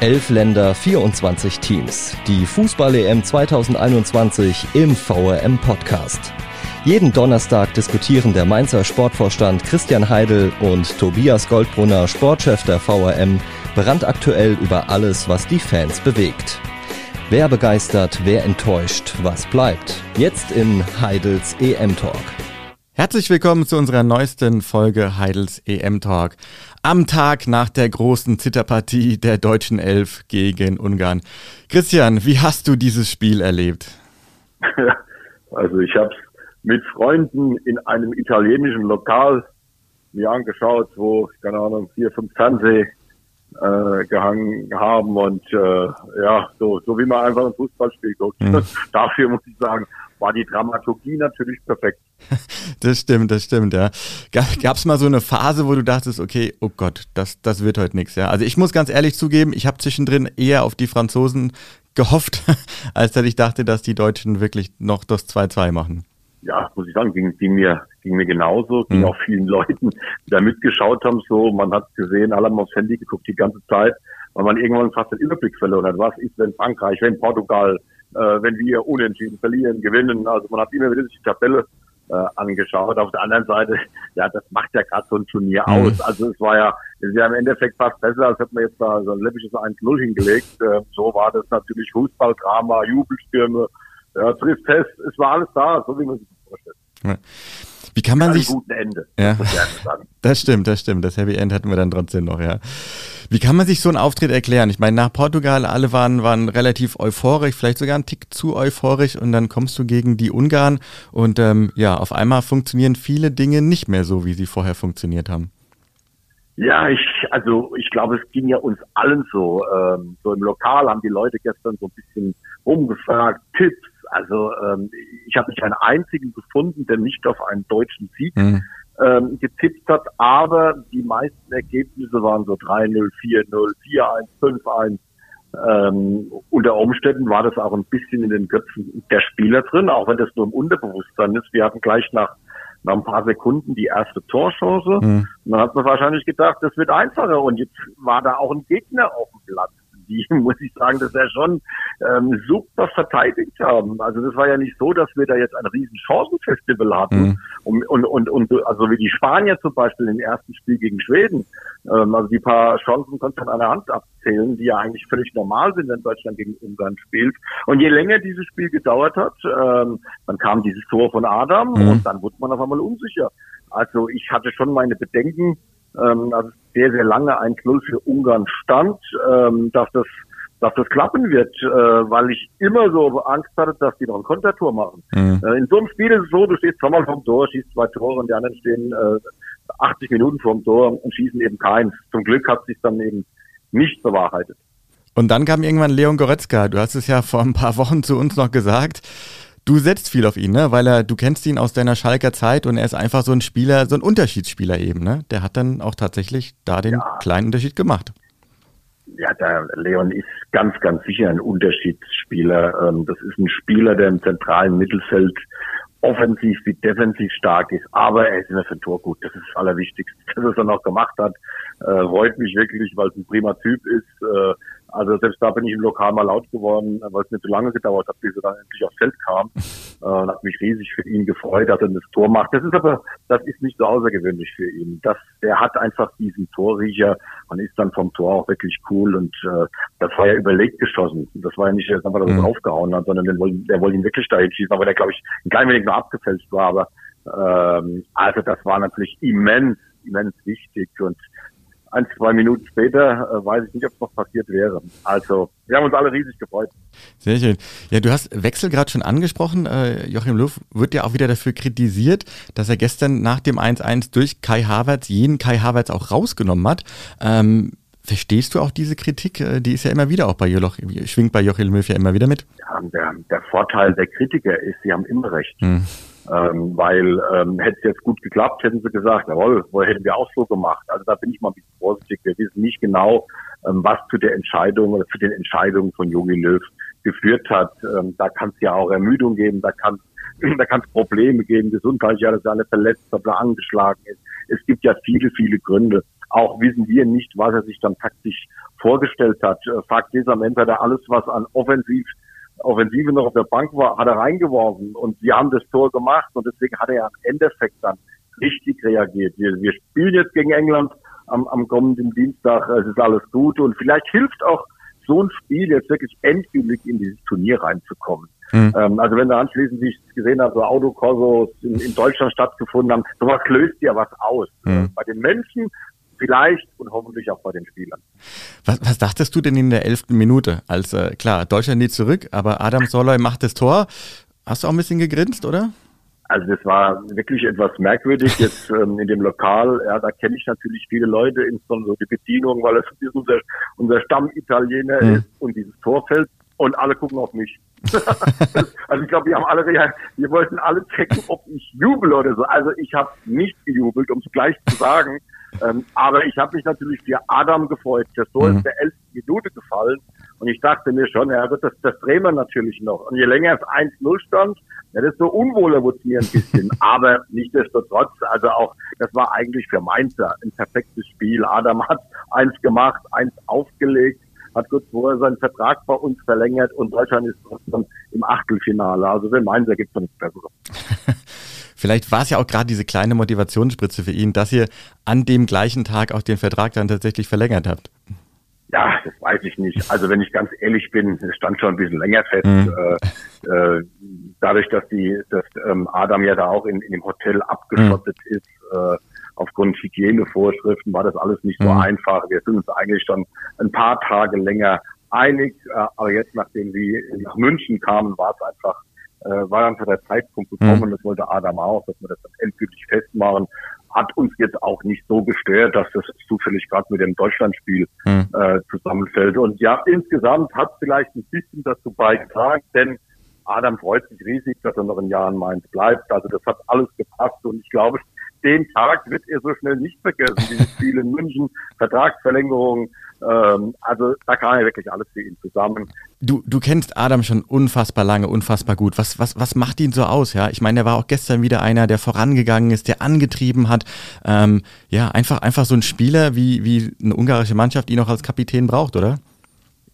Elf Länder, 24 Teams. Die Fußball-EM 2021 im VRM Podcast. Jeden Donnerstag diskutieren der Mainzer Sportvorstand Christian Heidel und Tobias Goldbrunner, Sportchef der VRM, brandaktuell über alles, was die Fans bewegt. Wer begeistert, wer enttäuscht, was bleibt? Jetzt in Heidels EM Talk. Herzlich willkommen zu unserer neuesten Folge Heidels EM Talk. Am Tag nach der großen Zitterpartie der deutschen Elf gegen Ungarn. Christian, wie hast du dieses Spiel erlebt? Also ich habe es mit Freunden in einem italienischen Lokal mir angeschaut, wo, keine Ahnung, vier, fünf Fernseh äh, gehangen haben und äh, ja, so, so wie man einfach ein Fußballspiel guckt. Mhm. Dafür muss ich sagen, war die Dramaturgie natürlich perfekt. Das stimmt, das stimmt, ja. Gab es mal so eine Phase, wo du dachtest, okay, oh Gott, das, das wird heute nichts, ja? Also ich muss ganz ehrlich zugeben, ich habe zwischendrin eher auf die Franzosen gehofft, als dass ich dachte, dass die Deutschen wirklich noch das 2-2 machen. Ja, muss ich sagen, ging, ging mir ging mir genauso, ging mhm. auch vielen Leuten, die da mitgeschaut haben, so, man hat gesehen, alle haben aufs Handy geguckt die ganze Zeit, weil man irgendwann fast den Überblick verloren hat. Was ist, wenn Frankreich, wenn Portugal, äh, wenn wir unentschieden verlieren, gewinnen? Also man hat immer wieder die Tabelle äh, angeschaut. Auf der anderen Seite, ja, das macht ja gerade so ein Turnier mhm. aus. Also es war ja, es ist ja im Endeffekt fast besser, als hätte man jetzt da so ein läppisches 1-0 hingelegt. Äh, so war das natürlich Fußballdrama, Jubelstürme, ja, Tristesse, es war alles da, so wie man sich. Ja. Wie kann man sich. guten Ende. Ja. Das stimmt, das stimmt. Das Happy End hatten wir dann trotzdem noch, ja. Wie kann man sich so einen Auftritt erklären? Ich meine, nach Portugal, alle waren, waren relativ euphorisch, vielleicht sogar einen Tick zu euphorisch und dann kommst du gegen die Ungarn und ähm, ja, auf einmal funktionieren viele Dinge nicht mehr so, wie sie vorher funktioniert haben. Ja, ich, also ich glaube, es ging ja uns allen so. Ähm, so im Lokal haben die Leute gestern so ein bisschen umgefragt, Tipps, also ähm, ich habe nicht einen einzigen gefunden, der nicht auf einen deutschen Sieg mhm. ähm, getippt hat, aber die meisten Ergebnisse waren so 3-0, 4-0, 4-1, 5-1. Ähm, unter Umständen war das auch ein bisschen in den Köpfen der Spieler drin, auch wenn das nur im Unterbewusstsein ist. Wir hatten gleich nach, nach ein paar Sekunden die erste Torchance. Mhm. Und dann hat man wahrscheinlich gedacht, das wird einfacher. Und jetzt war da auch ein Gegner auf dem Platz die, muss ich sagen, dass er schon ähm, super verteidigt haben. Also das war ja nicht so, dass wir da jetzt ein riesen Chancenfestival hatten. Mhm. Und, und, und, und also wie die Spanier zum Beispiel im ersten Spiel gegen Schweden. Ähm, also die paar Chancen konnte man an der Hand abzählen, die ja eigentlich völlig normal sind, wenn Deutschland gegen Ungarn spielt. Und je länger dieses Spiel gedauert hat, ähm, dann kam dieses Tor von Adam mhm. und dann wurde man auf einmal unsicher. Also ich hatte schon meine Bedenken, ähm, also sehr, sehr lange 1-0 für Ungarn stand, ähm, dass das dass das klappen wird, äh, weil ich immer so Angst hatte, dass die noch ein Kontertor machen. Mhm. Äh, in so einem Spiel ist es so, du stehst zweimal vom Tor, schießt zwei Tore und die anderen stehen äh, 80 Minuten vorm Tor und schießen eben keins. Zum Glück hat sich dann eben nicht bewahrheitet. Und dann kam irgendwann Leon Goretzka. Du hast es ja vor ein paar Wochen zu uns noch gesagt. Du setzt viel auf ihn, ne? Weil er, du kennst ihn aus deiner Schalker Zeit und er ist einfach so ein Spieler, so ein Unterschiedsspieler eben, ne? Der hat dann auch tatsächlich da den ja. kleinen Unterschied gemacht. Ja, der Leon ist ganz, ganz sicher ein Unterschiedsspieler. Ähm, das ist ein Spieler, der im zentralen Mittelfeld offensiv wie defensiv stark ist, aber er ist immer für ein Tor gut. Das ist das Allerwichtigste, dass er es dann auch gemacht hat. Äh, freut mich wirklich, weil es ein prima Typ ist. Äh, also selbst da bin ich im Lokal mal laut geworden, weil es nicht so lange gedauert hat, bis er dann endlich aufs Feld kam. Äh, und hat mich riesig für ihn gefreut, dass er das Tor macht. Das ist aber, das ist nicht so außergewöhnlich für ihn. Das, der hat einfach diesen Torriecher und ist dann vom Tor auch wirklich cool. Und äh, das war ja überlegt geschossen. Das war ja nicht dass er mhm. draufgehauen hat, sondern der wollte, der wollte ihn wirklich dahin schießen, aber der, glaube ich, ein klein wenig nur abgefälscht war. Aber ähm, also das war natürlich immens, immens wichtig. Und ein, zwei Minuten später äh, weiß ich nicht, ob es noch passiert wäre. Also, wir haben uns alle riesig gefreut. Sehr schön. Ja, du hast Wechsel gerade schon angesprochen. Äh, Joachim Löw wird ja auch wieder dafür kritisiert, dass er gestern nach dem 1-1 durch Kai Havertz jeden Kai Havertz auch rausgenommen hat. Ähm, verstehst du auch diese Kritik? Äh, die ist ja immer wieder auch bei Joachim, schwingt bei Joachim Löw ja immer wieder mit. Ja, der, der Vorteil der Kritiker ist, sie haben immer recht. Hm. Ähm, weil ähm, hätte es jetzt gut geklappt, hätten sie gesagt, jawohl, hätten wir auch so gemacht. Also da bin ich mal ein bisschen vorsichtig. Wir wissen nicht genau, ähm, was zu der Entscheidung oder zu den Entscheidungen von Jogi Löw geführt hat. Ähm, da kann es ja auch Ermüdung geben, da kann da kann es Probleme geben, Gesundheit, ja, dass er alle verletzt, dass er angeschlagen ist. Es gibt ja viele, viele Gründe. auch wissen wir nicht, was er sich dann taktisch vorgestellt hat. Äh, Fakt ist, am Ende hat er alles, was an Offensiv Offensive noch auf der Bank war, hat er reingeworfen und wir haben das Tor gemacht und deswegen hat er ja im Endeffekt dann richtig reagiert. Wir, wir spielen jetzt gegen England am, am kommenden Dienstag, es ist alles gut und vielleicht hilft auch so ein Spiel jetzt wirklich endgültig in dieses Turnier reinzukommen. Mhm. Ähm, also wenn da anschließend, wie ich es gesehen habe, so Autokorsos in, in Deutschland stattgefunden haben, sowas löst ja was aus. Mhm. Bei den Menschen vielleicht und hoffentlich auch bei den Spielern. Was, was dachtest du denn in der elften Minute? Als äh, klar, Deutschland nie zurück, aber Adam Soloy macht das Tor. Hast du auch ein bisschen gegrinst, oder? Also das war wirklich etwas merkwürdig jetzt ähm, in dem Lokal. Ja, da kenne ich natürlich viele Leute, insbesondere die Bedienung, weil es unser, unser Stammitaliener mhm. ist und dieses Tor fällt und alle gucken auf mich. also ich glaube, wir haben alle, wir wollten alle checken, ob ich jubel oder so. Also ich habe nicht gejubelt, um es gleich zu sagen. Ähm, aber ich habe mich natürlich für Adam gefreut. Das Tor mhm. ist der elften Minute gefallen. Und ich dachte mir schon, ja, das, das drehen wir natürlich noch. Und je länger es 1-0 stand, ja, desto unwohler wurde es mir ein bisschen. aber nichtsdestotrotz, also auch, das war eigentlich für Mainzer ein perfektes Spiel. Adam hat eins gemacht, eins aufgelegt hat kurz vorher seinen Vertrag bei uns verlängert und Deutschland ist trotzdem im Achtelfinale. Also für Mainzer gibt es nichts Besseres. Vielleicht war es ja auch gerade diese kleine Motivationsspritze für ihn, dass ihr an dem gleichen Tag auch den Vertrag dann tatsächlich verlängert habt. Ja, das weiß ich nicht. Also wenn ich ganz ehrlich bin, es stand schon ein bisschen länger fest. Mhm. Äh, äh, dadurch, dass die, dass ähm, Adam ja da auch in, in dem Hotel abgeschottet mhm. ist, äh, aufgrund Hygienevorschriften war das alles nicht so mhm. einfach. Wir sind uns eigentlich schon ein paar Tage länger einig, äh, aber jetzt, nachdem sie nach München kamen, war es einfach äh, war einfach der Zeitpunkt gekommen, mhm. das wollte Adam auch, dass wir das dann endgültig festmachen. Hat uns jetzt auch nicht so gestört, dass das zufällig gerade mit dem Deutschlandspiel mhm. äh, zusammenfällt. Und ja, insgesamt hat vielleicht ein bisschen dazu beigetragen, denn Adam freut sich riesig, dass er noch in Jahren Mainz bleibt. Also das hat alles gepasst und ich glaube, den Tag wird er so schnell nicht vergessen. Dieses Spiel in München, Vertragsverlängerung, ähm, also da kam ja wirklich alles für ihn zusammen. Du, du kennst Adam schon unfassbar lange, unfassbar gut. Was, was, was macht ihn so aus? Ja, ich meine, er war auch gestern wieder einer, der vorangegangen ist, der angetrieben hat. Ähm, ja, einfach, einfach so ein Spieler, wie, wie eine ungarische Mannschaft ihn auch als Kapitän braucht, oder?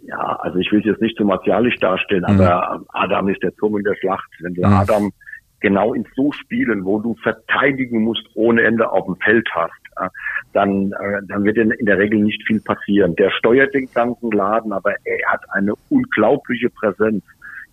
Ja, also ich will es jetzt nicht so martialisch darstellen, mhm. aber Adam ist der Turm in der Schlacht. Wenn du mhm. Adam genau in so Spielen, wo du verteidigen musst, ohne Ende auf dem Feld hast, dann, äh, dann wird in der Regel nicht viel passieren. Der steuert den ganzen Laden, aber er hat eine unglaubliche Präsenz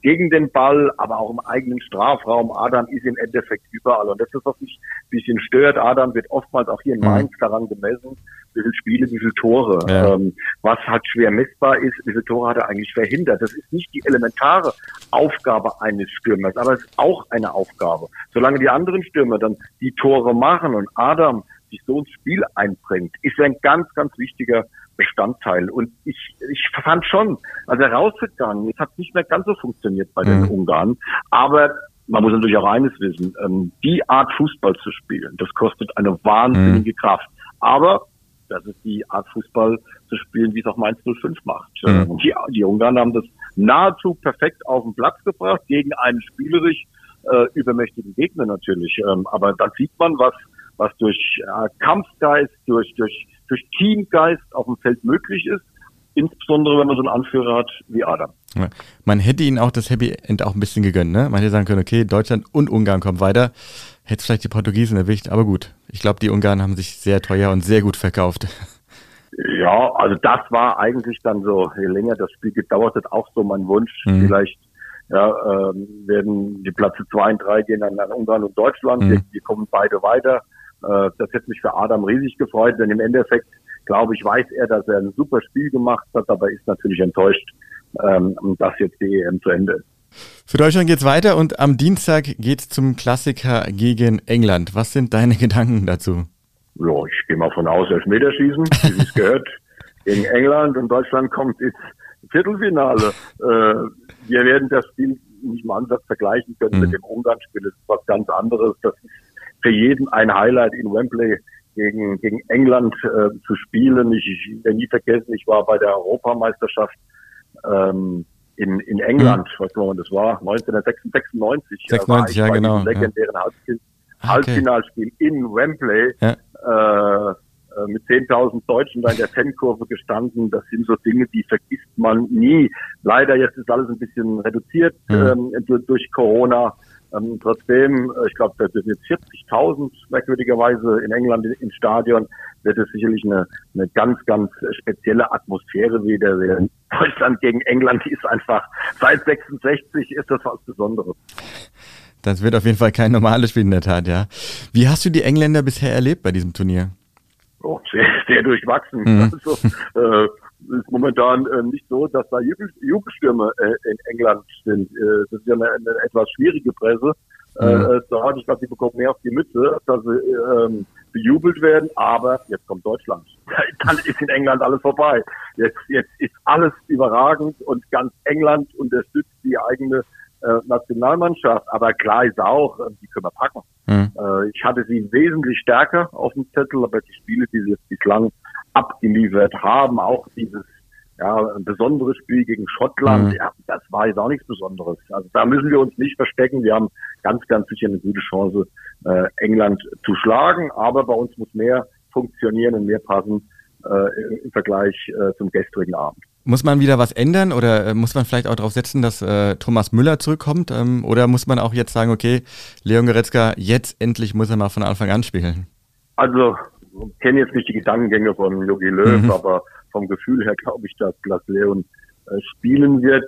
gegen den Ball, aber auch im eigenen Strafraum. Adam ist im Endeffekt überall. Und das ist, was mich ein bisschen stört. Adam wird oftmals auch hier in mhm. Mainz daran gemessen, wie viele Spiele, wie viele Tore. Ja. Ähm, was halt schwer messbar ist, wie viele Tore hat er eigentlich verhindert. Das ist nicht die elementare Aufgabe eines Stürmers, aber es ist auch eine Aufgabe. Solange die anderen Stürmer dann die Tore machen und Adam sich so ins Spiel einbringt, ist ein ganz, ganz wichtiger Bestandteil. Und ich, ich fand schon, er rausgegangen es hat nicht mehr ganz so funktioniert bei den mhm. Ungarn, aber man muss natürlich auch eines wissen, ähm, die Art Fußball zu spielen, das kostet eine wahnsinnige mhm. Kraft. Aber das ist die Art Fußball zu spielen, wie es auch Mainz 05 macht. Mhm. Die, die Ungarn haben das nahezu perfekt auf den Platz gebracht, gegen einen spielerisch äh, übermächtigen Gegner natürlich. Ähm, aber da sieht man, was was durch äh, Kampfgeist, durch, durch, durch Teamgeist auf dem Feld möglich ist. Insbesondere, wenn man so einen Anführer hat wie Adam. Ja. Man hätte ihnen auch das Happy End auch ein bisschen gegönnt, ne? Man hätte sagen können, okay, Deutschland und Ungarn kommen weiter. Hätte vielleicht die Portugiesen erwischt, aber gut. Ich glaube, die Ungarn haben sich sehr teuer und sehr gut verkauft. Ja, also das war eigentlich dann so, je länger das Spiel gedauert hat, auch so mein Wunsch. Mhm. Vielleicht ja, ähm, werden die Plätze zwei und drei gehen an, an Ungarn und Deutschland. Mhm. Wir, wir kommen beide weiter. Äh, das hätte mich für Adam riesig gefreut, denn im Endeffekt, glaube ich, weiß er, dass er ein super Spiel gemacht hat, aber ist natürlich enttäuscht, ähm, dass jetzt die EM zu Ende ist. Für Deutschland geht's weiter und am Dienstag geht's zum Klassiker gegen England. Was sind deine Gedanken dazu? Ja, ich gehe mal von aus, Elfmeterschießen, wie es gehört, gegen England und Deutschland kommt ins Viertelfinale. Äh, wir werden das Spiel nicht mal Ansatz vergleichen können mhm. mit dem Ungarn-Spiel. Das ist was ganz anderes. Das ist für jeden ein Highlight in Wembley gegen, gegen England äh, zu spielen. Ich, ich werde nie vergessen, ich war bei der Europameisterschaft ähm, in, in England, mhm. weiß nicht, wann das war, 1996. 96, ja genau. legendären ja. Halbfinalspiel in Wembley. Ja. Äh, äh, mit 10.000 Deutschen da in der Fankurve gestanden. Das sind so Dinge, die vergisst man nie. Leider jetzt ist alles ein bisschen reduziert mhm. ähm, durch, durch Corona. Ähm, trotzdem, äh, ich glaube, da sind jetzt 40.000 merkwürdigerweise in England im Stadion, wird es sicherlich eine, eine ganz, ganz spezielle Atmosphäre wieder. Deutschland gegen England ist einfach, seit 66 ist das was Besonderes. Das wird auf jeden Fall kein normales Spiel in der Tat, ja. Wie hast du die Engländer bisher erlebt bei diesem Turnier? Oh, sehr, sehr durchwachsen. Mhm. Also, äh, ist momentan äh, nicht so, dass da Jubel, Jubelstürme äh, in England sind. Äh, das ist ja eine, eine etwas schwierige Presse. Mhm. Äh, so, ich glaube, sie bekommen mehr auf die Mütze, dass sie ähm, bejubelt werden, aber jetzt kommt Deutschland. Dann ist in England alles vorbei. Jetzt, jetzt ist alles überragend und ganz England unterstützt die eigene äh, Nationalmannschaft. Aber klar ist auch, äh, die können wir packen. Mhm. Äh, ich hatte sie wesentlich stärker auf dem Zettel, aber die Spiele, die sie jetzt bislang abgeliefert haben, auch dieses ja, ein besonderes Spiel gegen Schottland, mhm. ja, das war jetzt auch nichts Besonderes. Also da müssen wir uns nicht verstecken. Wir haben ganz, ganz sicher eine gute Chance, äh, England zu schlagen. Aber bei uns muss mehr funktionieren und mehr passen äh, im Vergleich äh, zum gestrigen Abend. Muss man wieder was ändern oder äh, muss man vielleicht auch darauf setzen, dass äh, Thomas Müller zurückkommt? Ähm, oder muss man auch jetzt sagen, okay, Leon Goretzka, jetzt endlich muss er mal von Anfang an spielen? Also, kenne jetzt nicht die Gedankengänge von Jogi Löw, mhm. aber vom Gefühl her glaube ich, dass, dass Leon äh, spielen wird.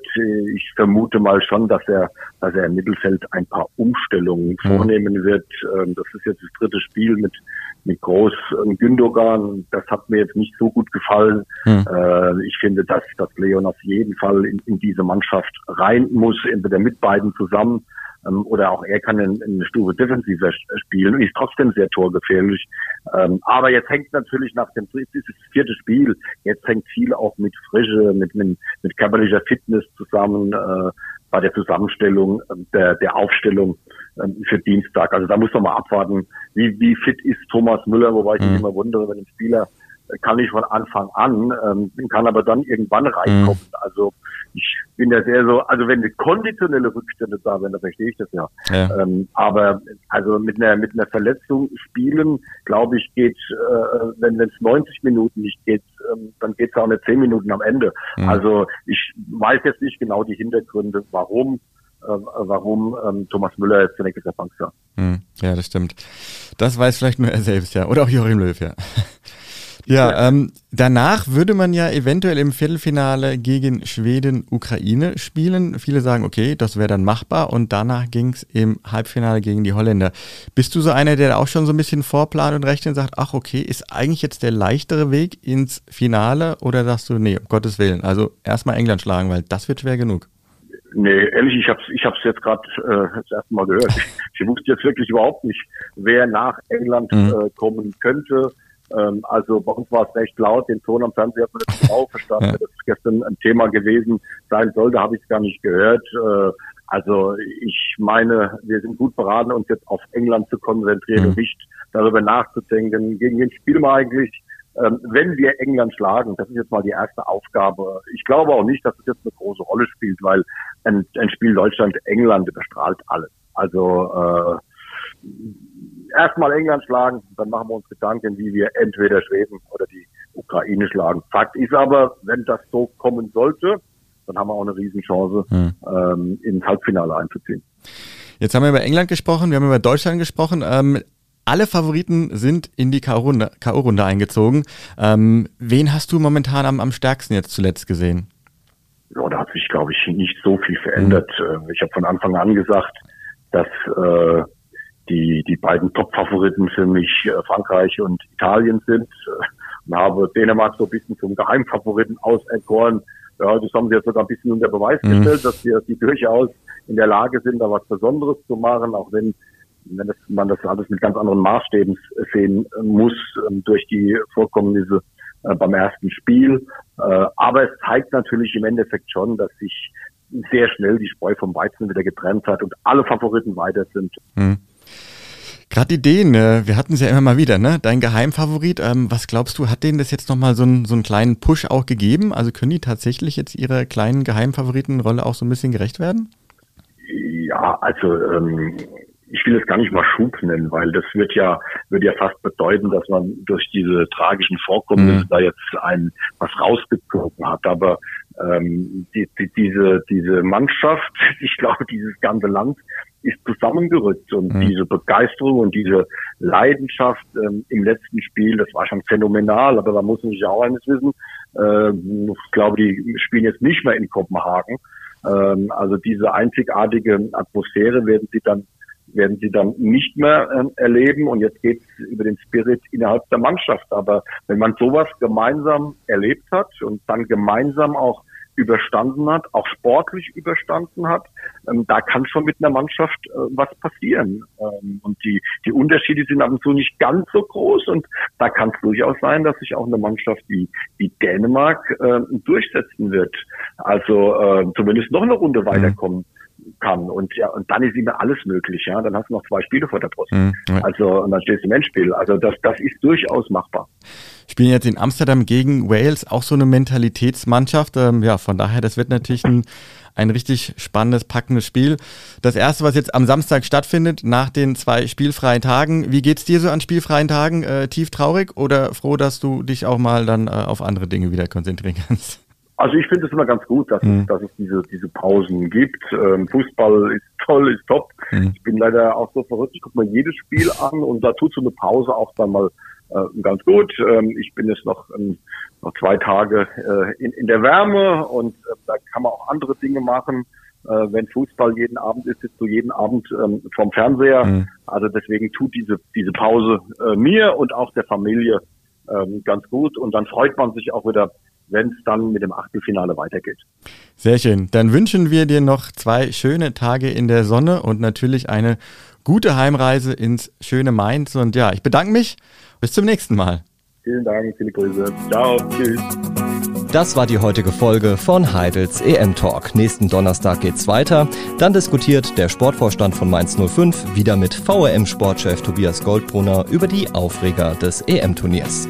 Ich vermute mal schon, dass er, dass er im Mittelfeld ein paar Umstellungen mhm. vornehmen wird. Ähm, das ist jetzt das dritte Spiel mit mit Groß und Gündogan. Das hat mir jetzt nicht so gut gefallen. Mhm. Ich finde, dass, dass Leon auf jeden Fall in, in diese Mannschaft rein muss, entweder mit beiden zusammen ähm, oder auch er kann in, in eine Stufe defensiver spielen und ist trotzdem sehr torgefährlich. Ähm, aber jetzt hängt natürlich nach dem dieses vierte Spiel, jetzt hängt viel auch mit Frische, mit, mit, mit körperlicher Fitness zusammen äh, bei der Zusammenstellung äh, der, der Aufstellung äh, für Dienstag. Also da muss man mal abwarten, wie, wie fit ist Thomas Müller, wobei ich mich mhm. immer wundere, wenn ein Spieler kann ich von Anfang an, ähm, kann aber dann irgendwann reinkommen. Mhm. Also ich bin ja sehr so, also wenn eine konditionelle Rückstände da sind, dann verstehe ich das ja. ja. Ähm, aber also mit einer mit einer Verletzung spielen, glaube ich, geht, äh, wenn es 90 Minuten nicht geht, ähm, dann geht es auch nicht 10 Minuten am Ende. Mhm. Also ich weiß jetzt nicht genau die Hintergründe, warum äh, warum ähm, Thomas Müller jetzt zunächst der Bank war. Mhm. Ja, das stimmt. Das weiß vielleicht nur er selbst, ja. Oder auch Joachim Löw, ja. Ja, ähm, danach würde man ja eventuell im Viertelfinale gegen Schweden, Ukraine spielen. Viele sagen, okay, das wäre dann machbar und danach ging es im Halbfinale gegen die Holländer. Bist du so einer, der auch schon so ein bisschen vorplant und rechnet und sagt, ach okay, ist eigentlich jetzt der leichtere Weg ins Finale oder sagst du, nee, um Gottes Willen, also erstmal England schlagen, weil das wird schwer genug. Nee, ehrlich, ich hab's, ich hab's jetzt gerade äh, das erste Mal gehört. Ich, ich wusste jetzt wirklich überhaupt nicht, wer nach England mhm. äh, kommen könnte. Ähm, also bei uns war es recht laut, den Ton am Fernseher hat man nicht genau verstanden, ja. das ist gestern ein Thema gewesen sein sollte, habe ich es gar nicht gehört. Äh, also ich meine, wir sind gut beraten, uns jetzt auf England zu konzentrieren mhm. und nicht darüber nachzudenken, gegen wen spielen wir eigentlich. Ähm, wenn wir England schlagen, das ist jetzt mal die erste Aufgabe. Ich glaube auch nicht, dass es jetzt eine große Rolle spielt, weil ein, ein Spiel Deutschland-England überstrahlt alles. Also äh, erstmal England schlagen, dann machen wir uns Gedanken, wie wir entweder Schweden oder die Ukraine schlagen. Fakt ist aber, wenn das so kommen sollte, dann haben wir auch eine Riesenchance, hm. ähm, ins Halbfinale einzuziehen. Jetzt haben wir über England gesprochen, wir haben über Deutschland gesprochen. Ähm, alle Favoriten sind in die K.O.-Runde eingezogen. Ähm, wen hast du momentan am, am stärksten jetzt zuletzt gesehen? Ja, da hat sich, glaube ich, nicht so viel verändert. Mhm. Ich habe von Anfang an gesagt, dass äh, die, die beiden Top-Favoriten für mich äh, Frankreich und Italien sind. Äh, und habe Dänemark so ein bisschen zum Geheimfavoriten auserkoren. Ja, das haben sie jetzt sogar ein bisschen unter Beweis mhm. gestellt, dass wir die durchaus in der Lage sind, da was Besonderes zu machen, auch wenn, wenn das, man das alles mit ganz anderen Maßstäben sehen muss, ähm, durch die Vorkommnisse äh, beim ersten Spiel. Äh, aber es zeigt natürlich im Endeffekt schon, dass sich sehr schnell die Spreu vom Weizen wieder getrennt hat und alle Favoriten weiter sind. Mhm. Gerade Ideen, äh, wir hatten es ja immer mal wieder, ne? Dein Geheimfavorit, ähm, was glaubst du, hat denen das jetzt nochmal so, einen so einen kleinen Push auch gegeben? Also können die tatsächlich jetzt ihrer kleinen Geheimfavoritenrolle auch so ein bisschen gerecht werden? Ja, also ähm, ich will es gar nicht mal Schub nennen, weil das wird ja, würde ja fast bedeuten, dass man durch diese tragischen Vorkommnisse mhm. da jetzt ein was rausgezogen hat. Aber ähm, die, die, diese, diese Mannschaft, ich glaube, dieses ganze Land ist zusammengerückt und mhm. diese Begeisterung und diese Leidenschaft ähm, im letzten Spiel, das war schon phänomenal, aber da muss man sich auch eines wissen, äh, ich glaube, die spielen jetzt nicht mehr in Kopenhagen. Ähm, also diese einzigartige Atmosphäre werden sie dann werden sie dann nicht mehr äh, erleben. Und jetzt geht es über den Spirit innerhalb der Mannschaft. Aber wenn man sowas gemeinsam erlebt hat und dann gemeinsam auch überstanden hat, auch sportlich überstanden hat, ähm, da kann schon mit einer Mannschaft äh, was passieren. Ähm, und die, die Unterschiede sind ab und zu nicht ganz so groß und da kann es durchaus sein, dass sich auch eine Mannschaft wie, wie Dänemark äh, durchsetzen wird. Also äh, zumindest noch eine Runde mhm. Kann. Und ja, und dann ist immer alles möglich, ja. Dann hast du noch zwei Spiele vor der Brust. Mhm. Also, und dann stehst du im Endspiel. Also das, das ist durchaus machbar. Spielen jetzt in Amsterdam gegen Wales auch so eine Mentalitätsmannschaft. Ähm, ja, von daher, das wird natürlich ein, ein richtig spannendes, packendes Spiel. Das erste, was jetzt am Samstag stattfindet, nach den zwei spielfreien Tagen. Wie geht's dir so an spielfreien Tagen? Äh, tief traurig oder froh, dass du dich auch mal dann äh, auf andere Dinge wieder konzentrieren kannst? Also ich finde es immer ganz gut, dass, mhm. es, dass es diese, diese Pausen gibt. Ähm, Fußball ist toll, ist top. Mhm. Ich bin leider auch so verrückt, ich gucke mir jedes Spiel an und da tut so eine Pause auch dann mal äh, ganz gut. Ähm, ich bin jetzt noch, ähm, noch zwei Tage äh, in, in der Wärme und äh, da kann man auch andere Dinge machen. Äh, wenn Fußball jeden Abend ist, sitzt du jeden Abend ähm, vom Fernseher. Mhm. Also deswegen tut diese, diese Pause äh, mir und auch der Familie ähm, ganz gut und dann freut man sich auch wieder wenn es dann mit dem Achtelfinale weitergeht. Sehr schön. Dann wünschen wir dir noch zwei schöne Tage in der Sonne und natürlich eine gute Heimreise ins schöne Mainz. Und ja, ich bedanke mich. Bis zum nächsten Mal. Vielen Dank, viele Grüße. Ciao, tschüss. Das war die heutige Folge von Heidels EM Talk. Nächsten Donnerstag geht's weiter. Dann diskutiert der Sportvorstand von Mainz 05 wieder mit VRM-Sportchef Tobias Goldbrunner über die Aufreger des EM-Turniers.